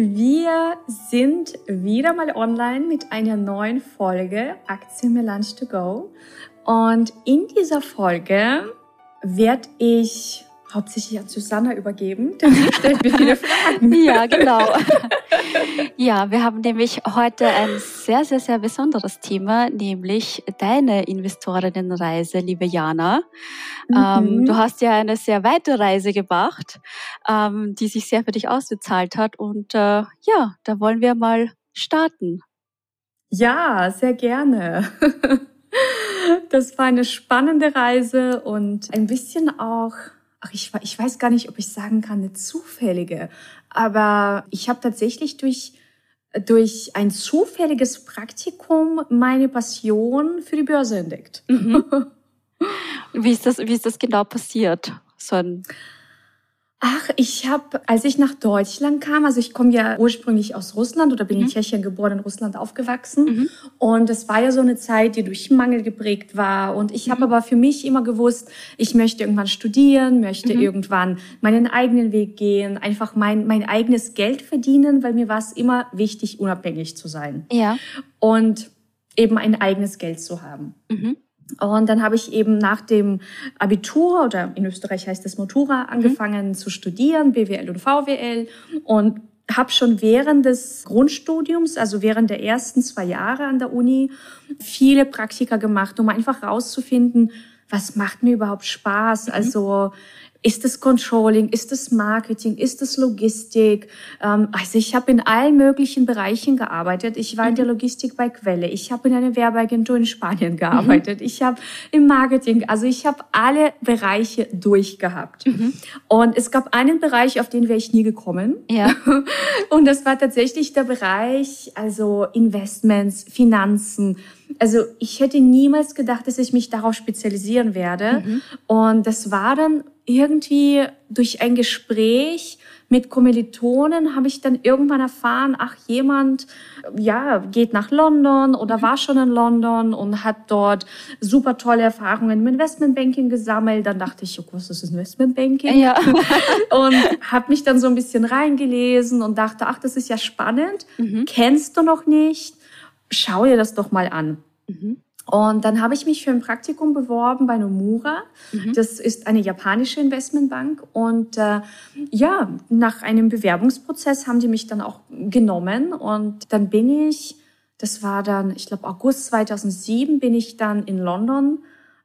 wir sind wieder mal online mit einer neuen Folge Aktien Melange to Go. Und in dieser Folge werde ich hauptsächlich an Susanna übergeben, denn sie stellt mir viele Fragen. Ja, genau. Ja, wir haben nämlich heute ein sehr, sehr, sehr besonderes Thema, nämlich deine Investorinnenreise, liebe Jana. Ähm, mhm. du hast ja eine sehr weite Reise gemacht, ähm, die sich sehr für dich ausgezahlt hat. Und äh, ja, da wollen wir mal starten. Ja, sehr gerne. Das war eine spannende Reise und ein bisschen auch ach, ich, ich weiß gar nicht, ob ich sagen kann, eine zufällige, aber ich habe tatsächlich durch durch ein zufälliges Praktikum meine Passion für die Börse entdeckt. Mhm. Wie ist das, wie ist das genau passiert? So ein Ach, ich habe, als ich nach Deutschland kam, also ich komme ja ursprünglich aus Russland oder bin mhm. in Tschechien geboren, in Russland aufgewachsen. Mhm. Und es war ja so eine Zeit, die durch Mangel geprägt war. Und ich mhm. habe aber für mich immer gewusst, ich möchte irgendwann studieren, möchte mhm. irgendwann meinen eigenen Weg gehen, einfach mein, mein eigenes Geld verdienen, weil mir war es immer wichtig, unabhängig zu sein. Ja. Und eben ein eigenes Geld zu haben. Mhm. Und dann habe ich eben nach dem Abitur oder in Österreich heißt es Motura mhm. angefangen mhm. zu studieren, BWL und VWL und habe schon während des Grundstudiums, also während der ersten zwei Jahre an der Uni, viele Praktika gemacht, um einfach rauszufinden, was macht mir überhaupt Spaß? Mhm. Also ist es Controlling? Ist es Marketing? Ist es Logistik? Ähm, also ich habe in allen möglichen Bereichen gearbeitet. Ich war in der mhm. Logistik bei Quelle. Ich habe in einer Werbeagentur in Spanien mhm. gearbeitet. Mhm. Ich habe im Marketing, also ich habe alle Bereiche durchgehabt. Mhm. Und es gab einen Bereich, auf den wäre ich nie gekommen. Ja. Und das war tatsächlich der Bereich, also Investments, Finanzen. Also ich hätte niemals gedacht, dass ich mich darauf spezialisieren werde. Mhm. Und das war dann irgendwie durch ein Gespräch mit Kommilitonen habe ich dann irgendwann erfahren, ach, jemand, ja, geht nach London oder mhm. war schon in London und hat dort super tolle Erfahrungen im Investmentbanking gesammelt. Dann dachte ich, oh, was ist Investmentbanking? Ja. und habe mich dann so ein bisschen reingelesen und dachte, ach, das ist ja spannend. Mhm. Kennst du noch nicht? Schau dir das doch mal an. Mhm. Und dann habe ich mich für ein Praktikum beworben bei Nomura. Mhm. Das ist eine japanische Investmentbank. Und äh, ja, nach einem Bewerbungsprozess haben die mich dann auch genommen. Und dann bin ich, das war dann, ich glaube, August 2007, bin ich dann in London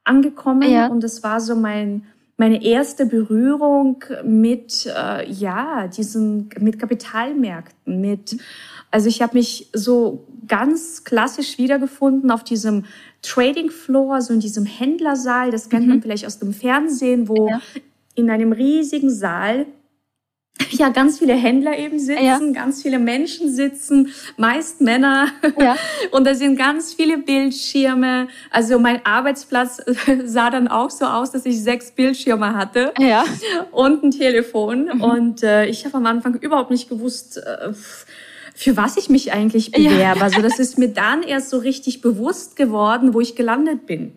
angekommen. Ja. Und das war so mein meine erste Berührung mit äh, ja diesen mit Kapitalmärkten mit also ich habe mich so ganz klassisch wiedergefunden auf diesem Trading Floor, so in diesem Händlersaal. Das kennt mhm. man vielleicht aus dem Fernsehen, wo ja. in einem riesigen Saal ja ganz viele Händler eben sitzen, ja. ganz viele Menschen sitzen, meist Männer. Ja. Und da sind ganz viele Bildschirme. Also mein Arbeitsplatz sah dann auch so aus, dass ich sechs Bildschirme hatte ja. und ein Telefon. Mhm. Und äh, ich habe am Anfang überhaupt nicht gewusst, äh, für was ich mich eigentlich bewerbe. Ja. Also das ist mir dann erst so richtig bewusst geworden, wo ich gelandet bin.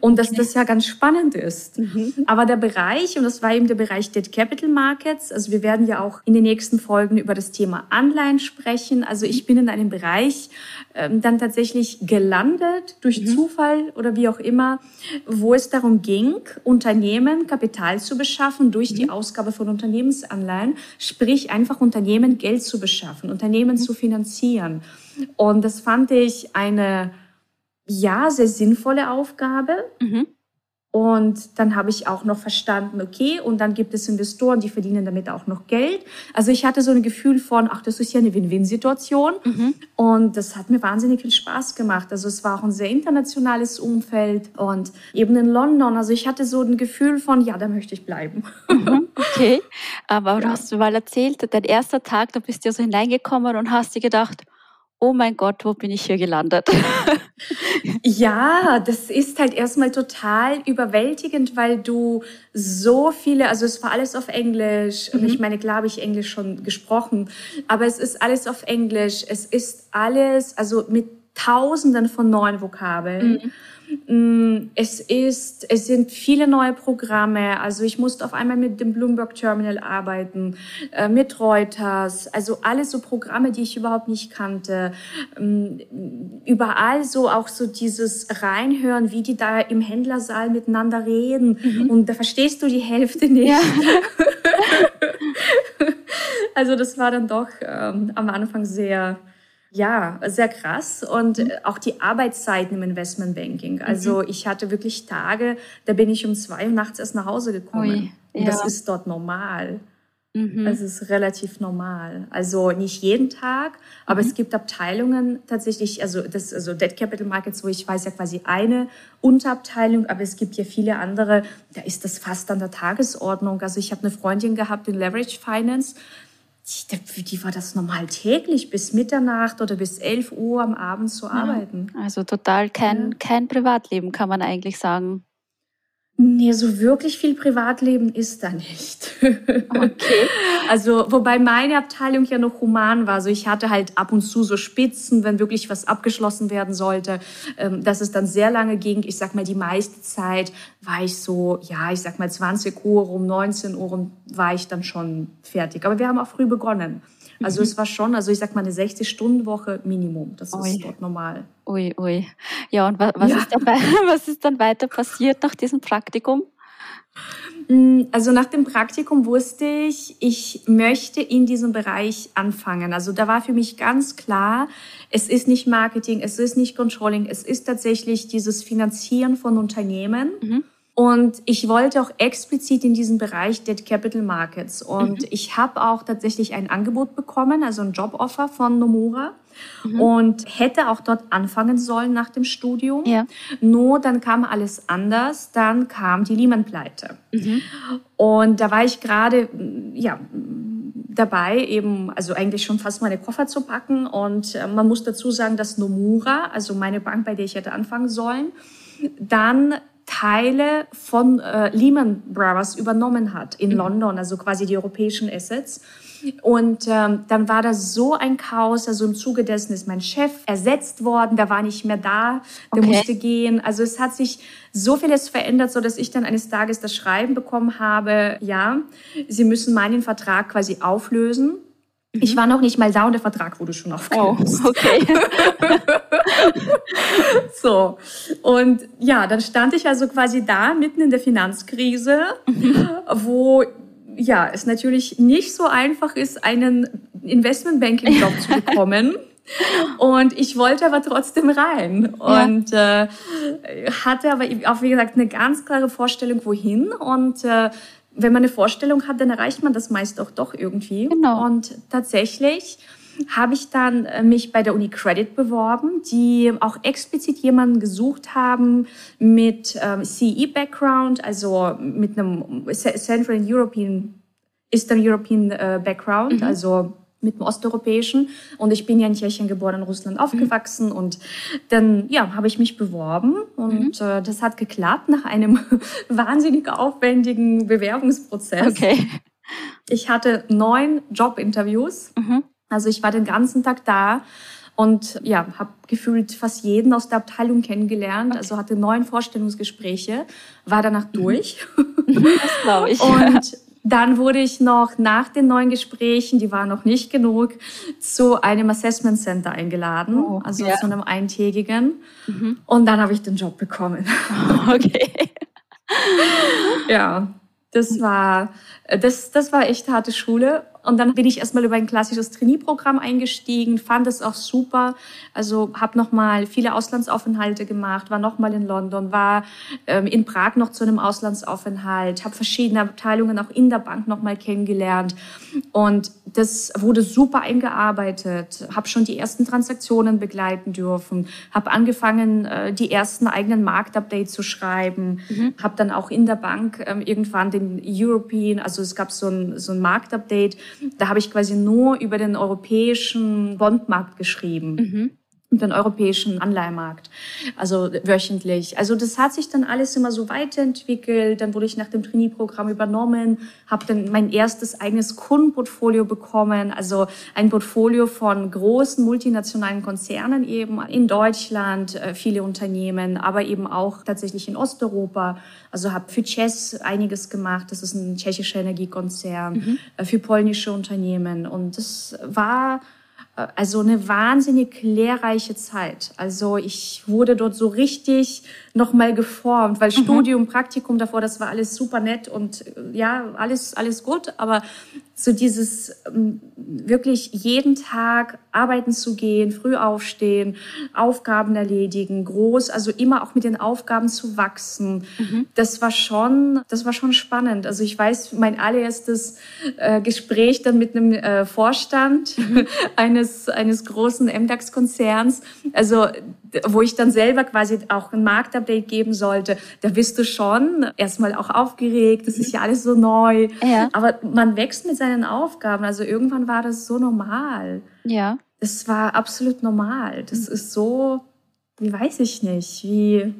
Und dass das ja ganz spannend ist. Mhm. Aber der Bereich, und das war eben der Bereich Debt Capital Markets, also wir werden ja auch in den nächsten Folgen über das Thema Anleihen sprechen. Also ich bin in einem Bereich ähm, dann tatsächlich gelandet durch mhm. Zufall oder wie auch immer, wo es darum ging, Unternehmen Kapital zu beschaffen durch mhm. die Ausgabe von Unternehmensanleihen, sprich einfach Unternehmen Geld zu beschaffen, Unternehmen mhm. zu finanzieren. Und das fand ich eine ja, sehr sinnvolle Aufgabe. Mhm. Und dann habe ich auch noch verstanden, okay, und dann gibt es Investoren, die verdienen damit auch noch Geld. Also ich hatte so ein Gefühl von, ach, das ist ja eine Win-Win-Situation. Mhm. Und das hat mir wahnsinnig viel Spaß gemacht. Also es war auch ein sehr internationales Umfeld und eben in London. Also ich hatte so ein Gefühl von, ja, da möchte ich bleiben. Mhm, okay, aber ja. du hast mal erzählt, dein erster Tag, da bist du so hineingekommen und hast dir gedacht, oh mein Gott, wo bin ich hier gelandet? ja, das ist halt erstmal total überwältigend, weil du so viele, also es war alles auf Englisch mhm. und ich meine, klar habe ich Englisch schon gesprochen, aber es ist alles auf Englisch, es ist alles, also mit Tausenden von neuen Vokabeln. Mhm. Mm, es ist, es sind viele neue Programme. Also ich musste auf einmal mit dem Bloomberg Terminal arbeiten, äh, mit Reuters, also alles so Programme, die ich überhaupt nicht kannte. Mm, überall so auch so dieses Reinhören, wie die da im Händlersaal miteinander reden. Mhm. Und da verstehst du die Hälfte nicht. Ja. also das war dann doch ähm, am Anfang sehr ja, sehr krass. Und mhm. auch die Arbeitszeiten im Investmentbanking. Also mhm. ich hatte wirklich Tage, da bin ich um zwei Uhr nachts erst nach Hause gekommen. Ui, ja. Das ist dort normal. Mhm. Das ist relativ normal. Also nicht jeden Tag, aber mhm. es gibt Abteilungen tatsächlich, also das, also Debt Capital Markets, wo ich weiß ja quasi eine Unterabteilung, aber es gibt ja viele andere, da ist das fast an der Tagesordnung. Also ich habe eine Freundin gehabt in Leverage Finance, für die war das normal täglich bis Mitternacht oder bis 11 Uhr am Abend zu arbeiten. Also total kein, ja. kein Privatleben, kann man eigentlich sagen. Nee, so wirklich viel Privatleben ist da nicht. Okay. Also, wobei meine Abteilung ja noch human war. Also ich hatte halt ab und zu so Spitzen, wenn wirklich was abgeschlossen werden sollte, ähm, dass es dann sehr lange ging. Ich sag mal, die meiste Zeit war ich so, ja, ich sag mal 20 Uhr, um 19 Uhr war ich dann schon fertig. Aber wir haben auch früh begonnen. Also mhm. es war schon, also ich sag mal eine 60-Stunden-Woche Minimum. Das ui. ist dort normal. Ui, ui. Ja, und was, was, ja. Ist dann, was ist dann weiter passiert nach diesem Praktikum? Mm, also nach dem Praktikum wusste ich, ich möchte in diesem Bereich anfangen. Also da war für mich ganz klar, es ist nicht Marketing, es ist nicht Controlling, es ist tatsächlich dieses Finanzieren von Unternehmen. Mhm. Und ich wollte auch explizit in diesen Bereich Debt Capital Markets. Und mhm. ich habe auch tatsächlich ein Angebot bekommen, also ein Joboffer von Nomura. Mhm. Und hätte auch dort anfangen sollen nach dem Studium. Ja. Nur dann kam alles anders. Dann kam die Lehman-Pleite. Mhm. Und da war ich gerade, ja, dabei, eben, also eigentlich schon fast meine Koffer zu packen. Und äh, man muss dazu sagen, dass Nomura, also meine Bank, bei der ich hätte anfangen sollen, dann Teile von äh, Lehman Brothers übernommen hat in mhm. London, also quasi die europäischen Assets. Und ähm, dann war das so ein Chaos. Also im Zuge dessen ist mein Chef ersetzt worden, der war nicht mehr da, der okay. musste gehen. Also es hat sich so vieles verändert, so dass ich dann eines Tages das Schreiben bekommen habe, ja, Sie müssen meinen Vertrag quasi auflösen. Ich mhm. war noch nicht mal da und der Vertrag wurde schon aufgelöst. Oh, okay. so. Und ja, dann stand ich also quasi da mitten in der Finanzkrise, mhm. wo ja, es natürlich nicht so einfach ist, einen Investmentbanking-Job zu bekommen. Und ich wollte aber trotzdem rein und ja. äh, hatte aber auch, wie gesagt, eine ganz klare Vorstellung, wohin. Und äh, wenn man eine Vorstellung hat, dann erreicht man das meist auch doch irgendwie. Genau. Und tatsächlich habe ich dann äh, mich bei der Uni Credit beworben, die auch explizit jemanden gesucht haben mit ähm, CE-Background, also mit einem Central European, Eastern European äh, Background, mhm. also mit dem Osteuropäischen. Und ich bin ja in Tschechien geboren, in Russland mhm. aufgewachsen. Mhm. Und dann ja, habe ich mich beworben und mhm. äh, das hat geklappt nach einem wahnsinnig aufwendigen Bewerbungsprozess. Okay. Ich hatte neun Jobinterviews. Mhm. Also ich war den ganzen Tag da und ja, habe gefühlt fast jeden aus der Abteilung kennengelernt. Okay. Also hatte neun Vorstellungsgespräche, war danach mhm. durch. Das glaube ich. Und dann wurde ich noch nach den neuen Gesprächen, die waren noch nicht genug, zu einem Assessment Center eingeladen, oh, also ja. zu einem eintägigen. Mhm. Und dann habe ich den Job bekommen. Okay. ja, das war, das, das war echt harte Schule. Und dann bin ich erstmal über ein klassisches Trainee-Programm eingestiegen, fand es auch super. Also habe nochmal viele Auslandsaufenthalte gemacht, war nochmal in London, war ähm, in Prag noch zu einem Auslandsaufenthalt, habe verschiedene Abteilungen auch in der Bank nochmal kennengelernt. Und das wurde super eingearbeitet, habe schon die ersten Transaktionen begleiten dürfen, habe angefangen, äh, die ersten eigenen Marktupdates zu schreiben, mhm. habe dann auch in der Bank ähm, irgendwann den European, also es gab so ein, so ein Marktupdate, da habe ich quasi nur über den europäischen Bondmarkt geschrieben. Mhm den europäischen Anleihemarkt, also wöchentlich. Also das hat sich dann alles immer so weiterentwickelt. Dann wurde ich nach dem Trainee-Programm übernommen, habe dann mein erstes eigenes Kundenportfolio bekommen, also ein Portfolio von großen multinationalen Konzernen eben in Deutschland, äh, viele Unternehmen, aber eben auch tatsächlich in Osteuropa. Also habe für Chess einiges gemacht, das ist ein tschechischer Energiekonzern, mhm. Äh, für polnische Unternehmen und das war also eine wahnsinnig lehrreiche Zeit. Also ich wurde dort so richtig nochmal geformt, weil mhm. Studium, Praktikum davor, das war alles super nett und äh, ja, alles, alles gut. Aber so dieses ähm, wirklich jeden Tag arbeiten zu gehen, früh aufstehen, Aufgaben erledigen, groß, also immer auch mit den Aufgaben zu wachsen, mhm. das war schon, das war schon spannend. Also ich weiß, mein allererstes äh, Gespräch dann mit einem äh, Vorstand mhm. eines, eines großen MDAX-Konzerns, also wo ich dann selber quasi auch ein Marktupdate geben sollte, da bist du schon erstmal auch aufgeregt, das ist ja alles so neu. Ja. Aber man wächst mit seinen Aufgaben. Also irgendwann war das so normal. Ja. Es war absolut normal. Das mhm. ist so, wie weiß ich nicht, wie.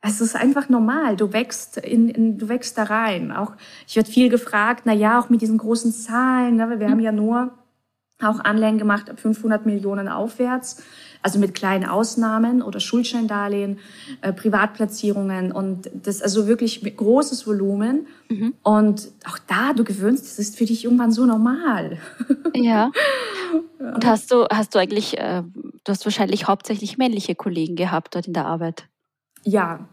Es ist einfach normal. Du wächst in, in du wächst da rein. Auch ich werde viel gefragt. Na ja, auch mit diesen großen Zahlen. Ne? Wir mhm. haben ja nur auch Anleihen gemacht ab 500 Millionen aufwärts also mit kleinen Ausnahmen oder Schuldscheindarlehen, äh, Privatplatzierungen und das also wirklich großes Volumen. Mhm. Und auch da, du gewöhnst, das ist für dich irgendwann so normal. Ja. Und hast du, hast du eigentlich, äh, du hast wahrscheinlich hauptsächlich männliche Kollegen gehabt dort in der Arbeit? Ja,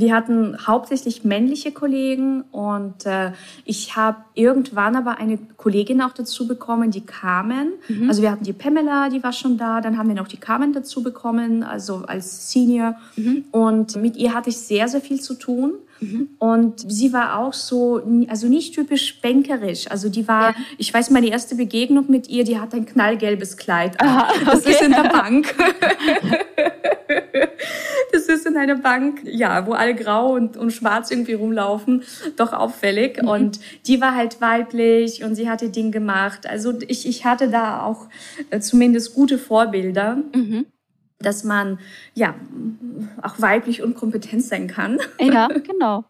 wir hatten hauptsächlich männliche Kollegen und äh, ich habe irgendwann aber eine Kollegin auch dazu bekommen, die Carmen. Mhm. Also wir hatten die Pamela, die war schon da, dann haben wir noch die Carmen dazu bekommen, also als Senior. Mhm. Und mit ihr hatte ich sehr, sehr viel zu tun. Mhm. Und sie war auch so, also nicht typisch bänkerisch. Also die war, ja. ich weiß, meine erste Begegnung mit ihr, die hat ein knallgelbes Kleid. Aha, okay. Das ist in der Bank. das ist in einer Bank, ja, wo alle grau und, und schwarz irgendwie rumlaufen, doch auffällig. Mhm. Und die war halt weiblich und sie hatte Ding gemacht. Also ich, ich hatte da auch äh, zumindest gute Vorbilder. Mhm dass man ja auch weiblich und kompetent sein kann. Ja, genau.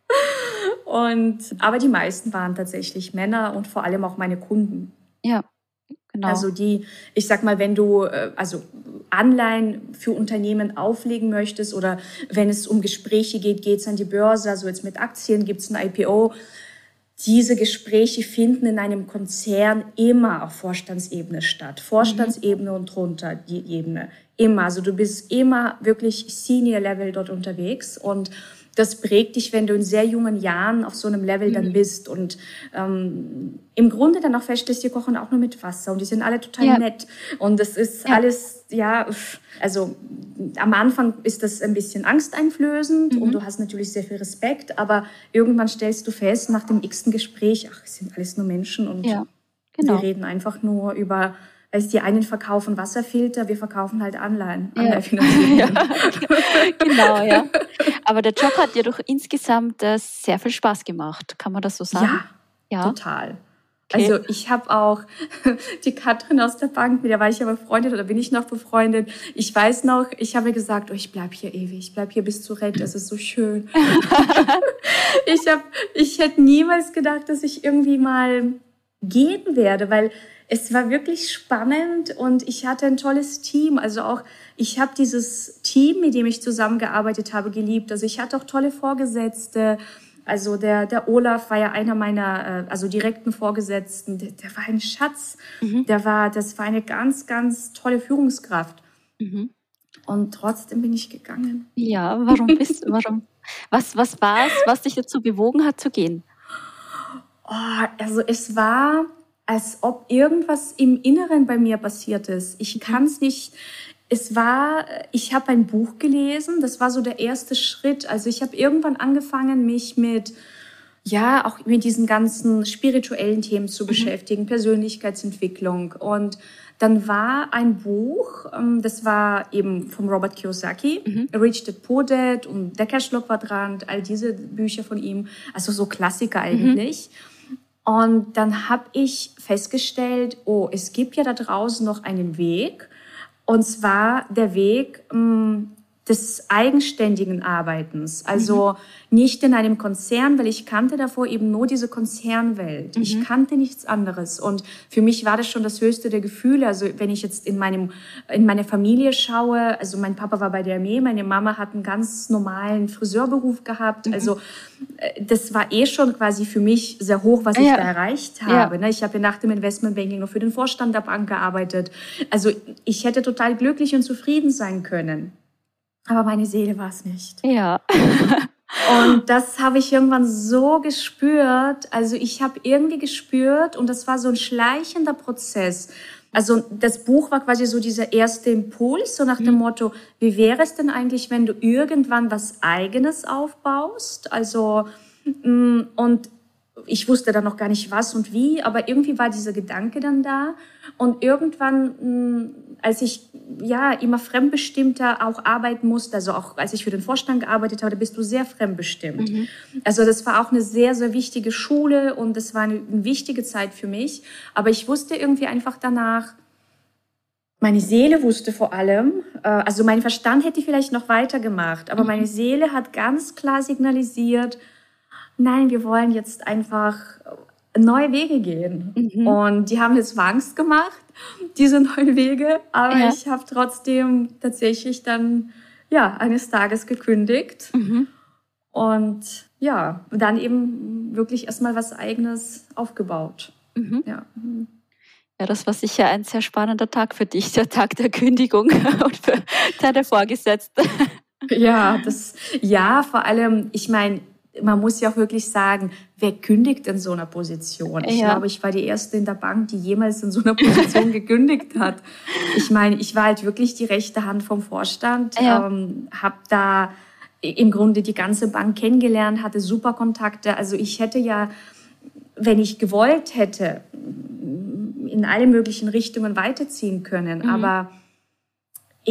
und aber die meisten waren tatsächlich Männer und vor allem auch meine Kunden. Ja. Genau. Also die, ich sag mal, wenn du äh, also Anleihen für Unternehmen auflegen möchtest oder wenn es um Gespräche geht, geht's an die Börse, also jetzt mit Aktien gibt's ein IPO. Diese Gespräche finden in einem Konzern immer auf Vorstandsebene statt. Vorstandsebene mhm. und drunter die Ebene. Immer. Also du bist immer wirklich Senior Level dort unterwegs und das prägt dich, wenn du in sehr jungen Jahren auf so einem Level dann mhm. bist und ähm, im Grunde dann auch feststellst, die kochen auch nur mit Wasser und die sind alle total ja. nett und das ist ja. alles, ja, also am Anfang ist das ein bisschen angsteinflößend mhm. und du hast natürlich sehr viel Respekt, aber irgendwann stellst du fest, nach dem x-ten Gespräch, ach, es sind alles nur Menschen und ja. genau. wir reden einfach nur über also die einen verkaufen Wasserfilter, wir verkaufen halt Anleihen. Ja. ja. genau, ja. Aber der Job hat dir doch insgesamt äh, sehr viel Spaß gemacht. Kann man das so sagen? Ja, ja. total. Okay. Also ich habe auch die Katrin aus der Bank, mit der war ich ja befreundet oder bin ich noch befreundet. Ich weiß noch, ich habe gesagt, oh, ich bleib hier ewig, ich bleib hier bis zur Rente, es ist so schön. ich hab, ich hätte niemals gedacht, dass ich irgendwie mal gehen werde, weil es war wirklich spannend und ich hatte ein tolles Team. Also auch, ich habe dieses Team, mit dem ich zusammengearbeitet habe, geliebt. Also ich hatte auch tolle Vorgesetzte. Also der, der Olaf war ja einer meiner, äh, also direkten Vorgesetzten. Der, der war ein Schatz. Mhm. Der war, das war eine ganz, ganz tolle Führungskraft. Mhm. Und trotzdem bin ich gegangen. Ja, warum bist du, warum? Was, was war es, was dich dazu bewogen hat zu gehen? Oh, also es war, als ob irgendwas im Inneren bei mir passiert ist. Ich mhm. kann es nicht. Es war, ich habe ein Buch gelesen, das war so der erste Schritt. Also ich habe irgendwann angefangen, mich mit ja, auch mit diesen ganzen spirituellen Themen zu mhm. beschäftigen, Persönlichkeitsentwicklung. Und dann war ein Buch, ähm, das war eben vom Robert Kiyosaki, mhm. Rich Dad Poor Dad und Der Cashflow-Quadrant, all diese Bücher von ihm, also so Klassiker eigentlich. Mhm. Und dann habe ich festgestellt, oh, es gibt ja da draußen noch einen Weg, und zwar der Weg, ähm, des eigenständigen Arbeitens. Also mhm. nicht in einem Konzern, weil ich kannte davor eben nur diese Konzernwelt. Mhm. Ich kannte nichts anderes. Und für mich war das schon das höchste der Gefühle. Also wenn ich jetzt in meinem, in meine Familie schaue, also mein Papa war bei der Armee, meine Mama hat einen ganz normalen Friseurberuf gehabt. Mhm. Also äh, das war eh schon quasi für mich sehr hoch, was ja. ich da erreicht habe. Ja. Ne? Ich habe ja nach dem Investmentbanking nur für den Vorstand der Bank gearbeitet. Also ich hätte total glücklich und zufrieden sein können. Aber meine Seele war es nicht. Ja. und das habe ich irgendwann so gespürt. Also ich habe irgendwie gespürt und das war so ein schleichender Prozess. Also das Buch war quasi so dieser erste Impuls, so nach dem mhm. Motto, wie wäre es denn eigentlich, wenn du irgendwann was eigenes aufbaust? Also mm, und ich wusste dann noch gar nicht was und wie, aber irgendwie war dieser Gedanke dann da. Und irgendwann, hm, als ich ja immer fremdbestimmter auch arbeiten musste, also auch als ich für den Vorstand gearbeitet habe, bist du sehr fremdbestimmt. Mhm. Also das war auch eine sehr, sehr wichtige Schule und das war eine, eine wichtige Zeit für mich. Aber ich wusste irgendwie einfach danach, meine Seele wusste vor allem, äh, also mein Verstand hätte vielleicht noch weitergemacht, aber mhm. meine Seele hat ganz klar signalisiert, nein, wir wollen jetzt einfach neue Wege gehen. Mhm. Und die haben jetzt Angst gemacht, diese neuen Wege. Aber ja. ich habe trotzdem tatsächlich dann, ja, eines Tages gekündigt. Mhm. Und ja, dann eben wirklich erstmal was Eigenes aufgebaut. Mhm. Ja. Ja, das war sicher ein sehr spannender Tag für dich, der Tag der Kündigung und für deine Vorgesetzte. Ja, das, ja, vor allem, ich meine, man muss ja auch wirklich sagen, wer kündigt in so einer Position? Ich ja. glaube, ich war die erste in der Bank, die jemals in so einer Position gekündigt hat. Ich meine, ich war halt wirklich die rechte Hand vom Vorstand, ja. ähm, habe da im Grunde die ganze Bank kennengelernt, hatte super Kontakte. Also ich hätte ja, wenn ich gewollt hätte, in alle möglichen Richtungen weiterziehen können. Mhm. Aber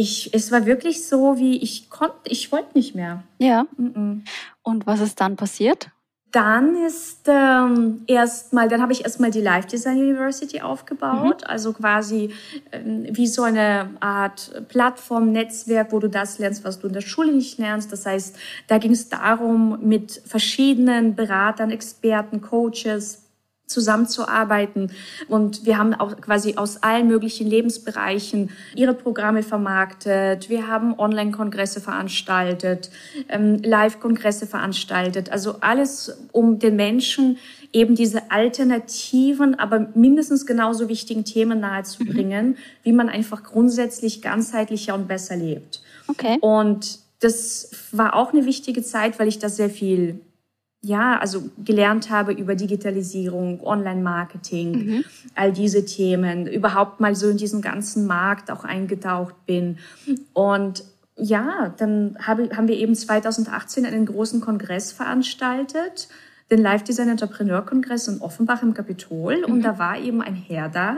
ich, es war wirklich so, wie ich konnte, ich wollte nicht mehr. Ja. Mhm. Und was ist dann passiert? Dann ist ähm, erstmal, dann habe ich erstmal die Life Design University aufgebaut, mhm. also quasi ähm, wie so eine Art Plattform, Netzwerk, wo du das lernst, was du in der Schule nicht lernst. Das heißt, da ging es darum, mit verschiedenen Beratern, Experten, Coaches, zusammenzuarbeiten. Und wir haben auch quasi aus allen möglichen Lebensbereichen ihre Programme vermarktet. Wir haben Online-Kongresse veranstaltet, ähm, Live-Kongresse veranstaltet. Also alles, um den Menschen eben diese alternativen, aber mindestens genauso wichtigen Themen nahezubringen, mhm. wie man einfach grundsätzlich ganzheitlicher und besser lebt. Okay. Und das war auch eine wichtige Zeit, weil ich da sehr viel ja, also gelernt habe über Digitalisierung, Online-Marketing, mhm. all diese Themen, überhaupt mal so in diesen ganzen Markt auch eingetaucht bin. Und ja, dann habe, haben wir eben 2018 einen großen Kongress veranstaltet, den Live Design Entrepreneur Kongress in Offenbach im Kapitol. Mhm. Und da war eben ein Herr da,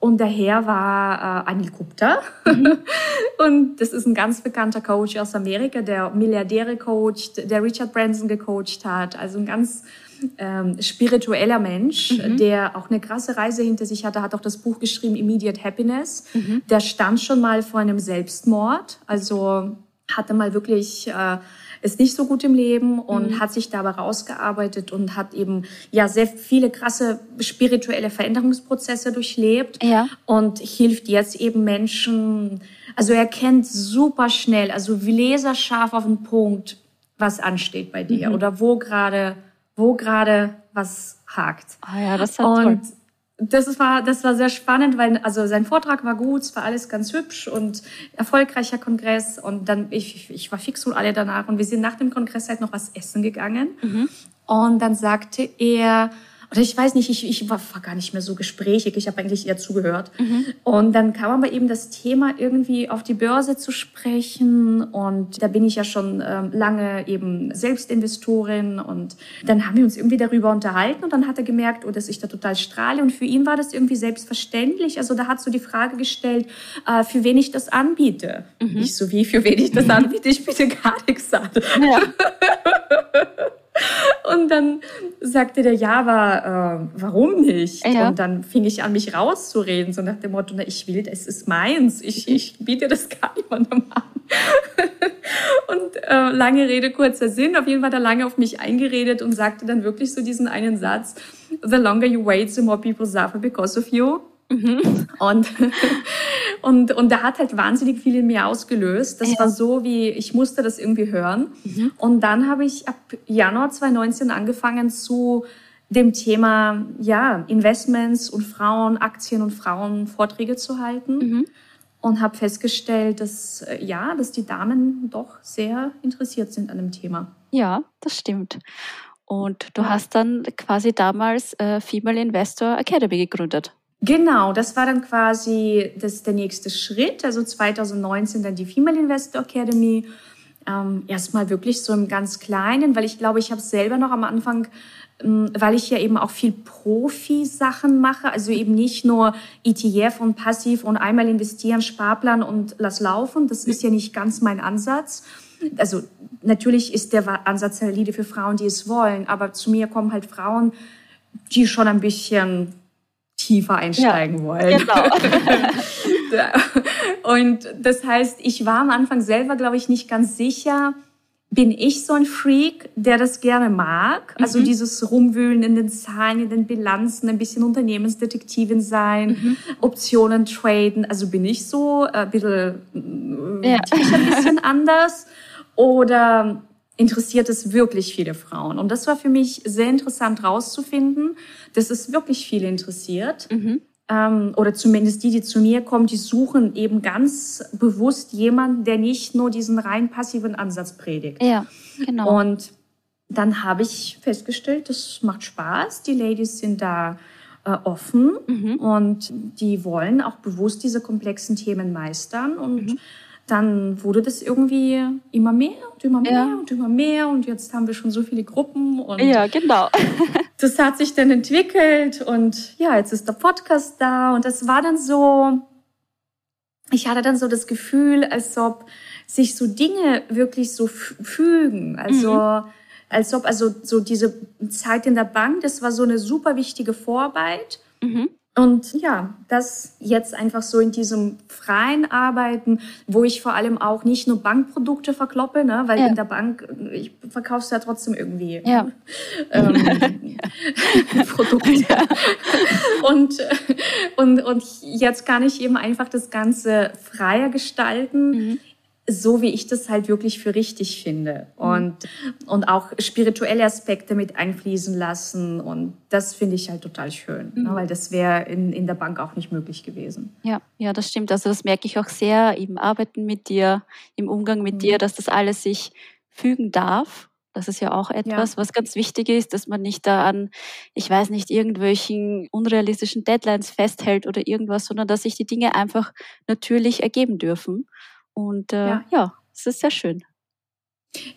und der Herr war äh, Anil Gupta. Mhm. und das ist ein ganz bekannter Coach aus Amerika, der Milliardäre coacht, der Richard Branson gecoacht hat. Also ein ganz ähm, spiritueller Mensch, mhm. der auch eine krasse Reise hinter sich hatte, hat auch das Buch geschrieben, Immediate Happiness. Mhm. Der stand schon mal vor einem Selbstmord. Also hatte mal wirklich... Äh, ist nicht so gut im Leben und mhm. hat sich dabei rausgearbeitet und hat eben ja sehr viele krasse spirituelle Veränderungsprozesse durchlebt ja. und hilft jetzt eben Menschen. Also er kennt super schnell, also wie laserscharf auf den Punkt, was ansteht bei dir mhm. oder wo gerade wo gerade was hakt. Ah ja, das ist und toll das war, das war sehr spannend, weil also sein Vortrag war gut, es war alles ganz hübsch und erfolgreicher Kongress. Und dann, ich, ich war fix und alle danach. Und wir sind nach dem Kongress halt noch was essen gegangen. Mhm. Und dann sagte er, oder ich weiß nicht, ich, ich war, war gar nicht mehr so gesprächig, ich habe eigentlich eher zugehört. Mhm. Und dann kam aber eben das Thema irgendwie auf die Börse zu sprechen und da bin ich ja schon ähm, lange eben Selbstinvestorin und dann haben wir uns irgendwie darüber unterhalten und dann hat er gemerkt, oh, dass ich da total strahle und für ihn war das irgendwie selbstverständlich. Also da hat so die Frage gestellt, äh, für wen ich das anbiete. Mhm. Nicht so wie, für wen ich das anbiete, ich biete gar nichts an. Ja. Und dann sagte der, ja, aber äh, warum nicht? Ja. Und dann fing ich an, mich rauszureden, so nach dem Motto, na, ich will, es ist meins, ich, ich biete das gar niemandem an. und äh, lange Rede, kurzer Sinn, auf jeden Fall hat er lange auf mich eingeredet und sagte dann wirklich so diesen einen Satz, the longer you wait, the more people suffer because of you. Mhm. Und, und, und da hat halt wahnsinnig viel in mir ausgelöst. Das ja. war so, wie ich musste das irgendwie hören. Mhm. Und dann habe ich ab Januar 2019 angefangen zu dem Thema ja, Investments und Frauen, Aktien und Frauen Vorträge zu halten. Mhm. Und habe festgestellt, dass äh, ja, dass die Damen doch sehr interessiert sind an dem Thema. Ja, das stimmt. Und du ja. hast dann quasi damals äh, Female Investor Academy gegründet. Genau, das war dann quasi das, der nächste Schritt. Also 2019 dann die Female Investor Academy. Ähm, erstmal wirklich so im ganz Kleinen, weil ich glaube, ich habe selber noch am Anfang, ähm, weil ich ja eben auch viel Profi-Sachen mache, also eben nicht nur ETF und passiv und einmal investieren, Sparplan und lass laufen. Das ist ja nicht ganz mein Ansatz. Also natürlich ist der Ansatz valide für Frauen, die es wollen, aber zu mir kommen halt Frauen, die schon ein bisschen tiefer einsteigen ja, wollen. Genau. und das heißt, ich war am Anfang selber, glaube ich, nicht ganz sicher, bin ich so ein Freak, der das gerne mag? Also mhm. dieses Rumwühlen in den Zahlen, in den Bilanzen, ein bisschen Unternehmensdetektivin sein, mhm. Optionen traden. Also bin ich so äh, ein bisschen, ja. ein bisschen anders? Oder interessiert es wirklich viele Frauen. Und das war für mich sehr interessant rauszufinden, dass es wirklich viele interessiert. Mhm. Ähm, oder zumindest die, die zu mir kommen, die suchen eben ganz bewusst jemanden, der nicht nur diesen rein passiven Ansatz predigt. Ja, genau. Und dann habe ich festgestellt, das macht Spaß. Die Ladies sind da äh, offen mhm. und die wollen auch bewusst diese komplexen Themen meistern und mhm dann wurde das irgendwie immer mehr und immer mehr ja. und immer mehr und jetzt haben wir schon so viele Gruppen und ja genau das hat sich dann entwickelt und ja jetzt ist der Podcast da und das war dann so ich hatte dann so das Gefühl als ob sich so Dinge wirklich so fügen also mhm. als ob also so diese Zeit in der Bank das war so eine super wichtige Vorarbeit mhm. Und ja, das jetzt einfach so in diesem freien Arbeiten, wo ich vor allem auch nicht nur Bankprodukte verkloppe, ne, weil ja. in der Bank, ich verkaufe es ja trotzdem irgendwie. Ja. Ähm, Produkte. Ja. Und, und, und jetzt kann ich eben einfach das Ganze freier gestalten. Mhm so wie ich das halt wirklich für richtig finde mhm. und, und auch spirituelle Aspekte mit einfließen lassen und das finde ich halt total schön, ne, mhm. ne, weil das wäre in, in der Bank auch nicht möglich gewesen. Ja, ja, das stimmt. Also das merke ich auch sehr im Arbeiten mit dir, im Umgang mit mhm. dir, dass das alles sich fügen darf. Das ist ja auch etwas, ja. was ganz wichtig ist, dass man nicht da an, ich weiß nicht, irgendwelchen unrealistischen Deadlines festhält oder irgendwas, sondern dass sich die Dinge einfach natürlich ergeben dürfen. Und äh, ja. ja, es ist sehr schön.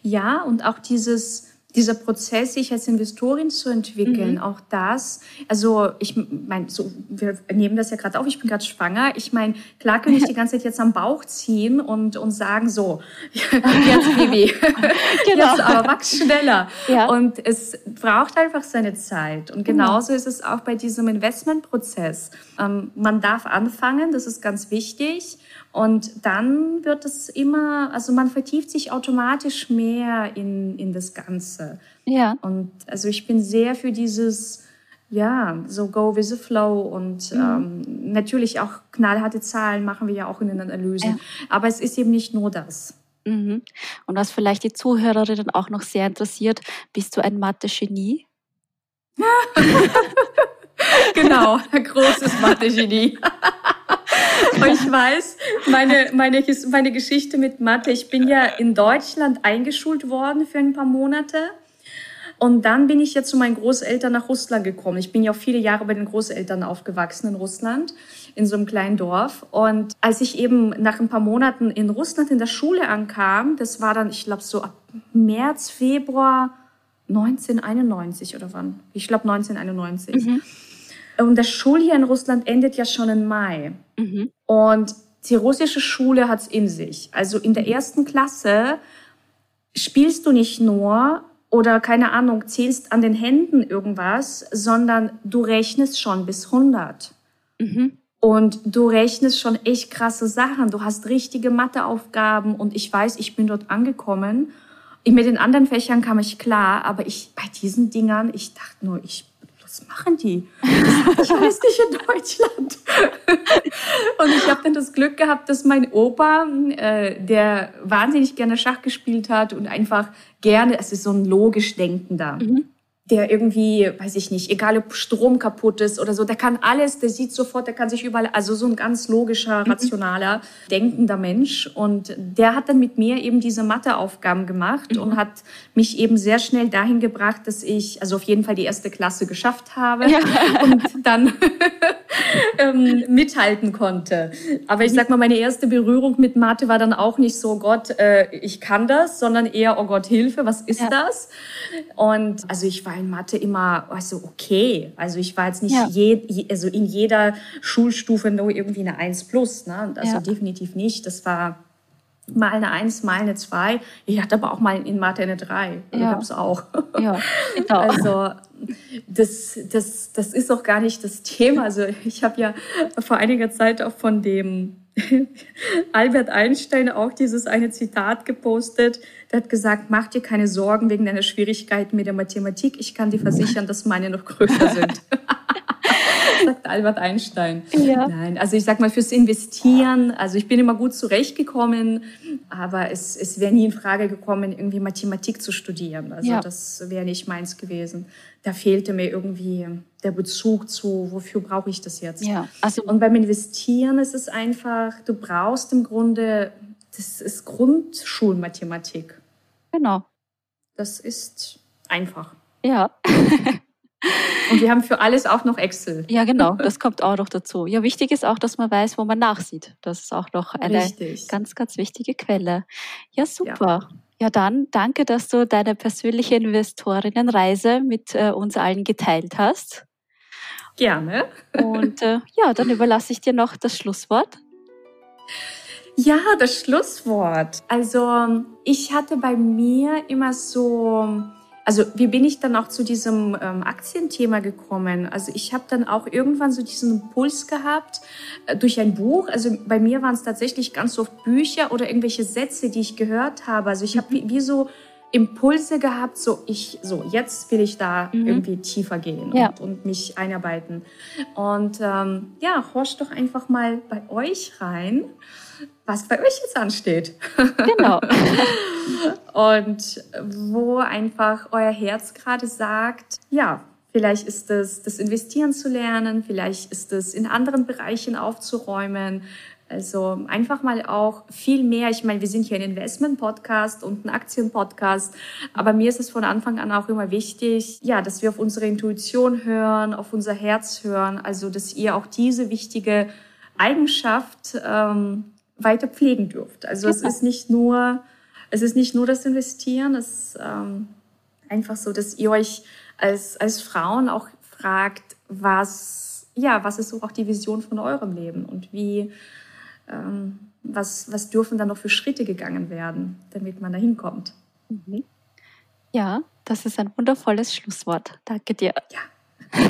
Ja, und auch dieses, dieser Prozess, sich als Investorin zu entwickeln, mhm. auch das, also ich meine, so, wir nehmen das ja gerade auf, ich bin gerade schwanger. Ich meine, klar kann ich die ganze Zeit jetzt am Bauch ziehen und, und sagen, so, jetzt Baby, genau. jetzt aber wachs schneller. Ja. Und es braucht einfach seine Zeit. Und genau. genauso mhm. ist es auch bei diesem Investmentprozess. Ähm, man darf anfangen, das ist ganz wichtig. Und dann wird es immer, also man vertieft sich automatisch mehr in, in das Ganze. Ja. Und also ich bin sehr für dieses, ja, so go with the flow und mhm. ähm, natürlich auch knallharte Zahlen machen wir ja auch in den Analysen. Ja. Aber es ist eben nicht nur das. Mhm. Und was vielleicht die Zuhörerinnen auch noch sehr interessiert, bist du ein Mathe-Genie? genau, ein großes Mathe-Genie. Und ich weiß, meine, meine, meine Geschichte mit Mathe, ich bin ja in Deutschland eingeschult worden für ein paar Monate. Und dann bin ich jetzt zu meinen Großeltern nach Russland gekommen. Ich bin ja auch viele Jahre bei den Großeltern aufgewachsen in Russland, in so einem kleinen Dorf. Und als ich eben nach ein paar Monaten in Russland in der Schule ankam, das war dann, ich glaube, so ab März, Februar 1991 oder wann? Ich glaube 1991. Mhm. Und das Schuljahr in Russland endet ja schon im Mai. Mhm. Und die russische Schule hat es in sich. Also in der ersten Klasse spielst du nicht nur oder keine Ahnung, zählst an den Händen irgendwas, sondern du rechnest schon bis 100. Mhm. Und du rechnest schon echt krasse Sachen. Du hast richtige Matheaufgaben und ich weiß, ich bin dort angekommen. Mit den anderen Fächern kam ich klar, aber ich bei diesen Dingern, ich dachte nur, ich was machen die? Das ich weiß nicht in Deutschland. Und ich habe dann das Glück gehabt, dass mein Opa, äh, der wahnsinnig gerne Schach gespielt hat und einfach gerne, es ist so ein logisch Denkender. Mhm der irgendwie, weiß ich nicht, egal ob Strom kaputt ist oder so, der kann alles, der sieht sofort, der kann sich überall, also so ein ganz logischer, mhm. rationaler, mhm. denkender Mensch. Und der hat dann mit mir eben diese Matheaufgaben gemacht mhm. und hat mich eben sehr schnell dahin gebracht, dass ich, also auf jeden Fall die erste Klasse geschafft habe ja. und dann ähm, mithalten konnte. Aber ich sag mal, meine erste Berührung mit Mathe war dann auch nicht so, Gott, äh, ich kann das, sondern eher, oh Gott, Hilfe, was ist ja. das? Und also ich war in Mathe immer also okay. Also ich war jetzt nicht ja. je, also in jeder Schulstufe nur irgendwie eine 1 plus. Ne? Also ja. definitiv nicht. Das war mal eine 1, mal eine 2. Ich hatte aber auch mal in Mathe eine 3. Ja. Ich habe es auch. Ja, genau. Also das, das, das ist auch gar nicht das Thema. Also ich habe ja vor einiger Zeit auch von dem Albert Einstein auch dieses eine Zitat gepostet. Der hat gesagt, mach dir keine Sorgen wegen deiner Schwierigkeiten mit der Mathematik. Ich kann dir versichern, dass meine noch größer sind. sagt Albert Einstein. Ja. Nein, also ich sag mal fürs Investieren, also ich bin immer gut zurechtgekommen, aber es, es wäre nie in Frage gekommen, irgendwie Mathematik zu studieren. Also ja. das wäre nicht meins gewesen. Da fehlte mir irgendwie der Bezug zu, wofür brauche ich das jetzt? Ja, also und beim Investieren ist es einfach, du brauchst im Grunde, das ist Grundschulmathematik. Genau. Das ist einfach. Ja. Und wir haben für alles auch noch Excel. Ja, genau, das kommt auch noch dazu. Ja, wichtig ist auch, dass man weiß, wo man nachsieht. Das ist auch noch eine Richtig. ganz, ganz wichtige Quelle. Ja, super. Ja. ja. dann danke, dass du deine persönliche Investorinnenreise mit äh, uns allen geteilt hast. Gerne. Und äh, ja, dann überlasse ich dir noch das Schlusswort. Ja, das Schlusswort. Also ich hatte bei mir immer so also wie bin ich dann auch zu diesem ähm, Aktienthema gekommen? Also ich habe dann auch irgendwann so diesen Impuls gehabt äh, durch ein Buch. Also bei mir waren es tatsächlich ganz oft Bücher oder irgendwelche Sätze, die ich gehört habe. Also ich habe wie, wie, so Impulse gehabt, so ich, so jetzt will ich da mhm. irgendwie tiefer gehen ja. und, und, mich einarbeiten. Und ähm, ja, horcht doch einfach mal bei euch rein was bei euch jetzt ansteht. Genau. und wo einfach euer Herz gerade sagt, ja, vielleicht ist es das Investieren zu lernen, vielleicht ist es in anderen Bereichen aufzuräumen. Also einfach mal auch viel mehr. Ich meine, wir sind hier ein Investment-Podcast und ein Aktien-Podcast, aber mir ist es von Anfang an auch immer wichtig, ja, dass wir auf unsere Intuition hören, auf unser Herz hören. Also dass ihr auch diese wichtige Eigenschaft ähm, weiter pflegen dürft. Also es ist nicht nur, es ist nicht nur das Investieren, es ist ähm, einfach so, dass ihr euch als, als Frauen auch fragt, was, ja, was ist so auch die Vision von eurem Leben und wie, was, was dürfen da noch für Schritte gegangen werden, damit man da hinkommt. Mhm. Ja, das ist ein wundervolles Schlusswort. Danke dir. Ja.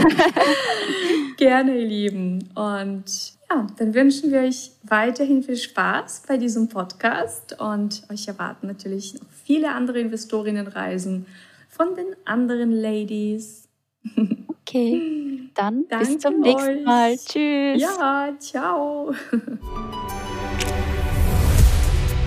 Gerne, ihr Lieben. Und ja, dann wünschen wir euch weiterhin viel Spaß bei diesem Podcast und euch erwarten natürlich noch viele andere Investorinnenreisen von den anderen Ladies. Okay, dann Danke bis zum nächsten euch. Mal. Tschüss. Ja, ciao.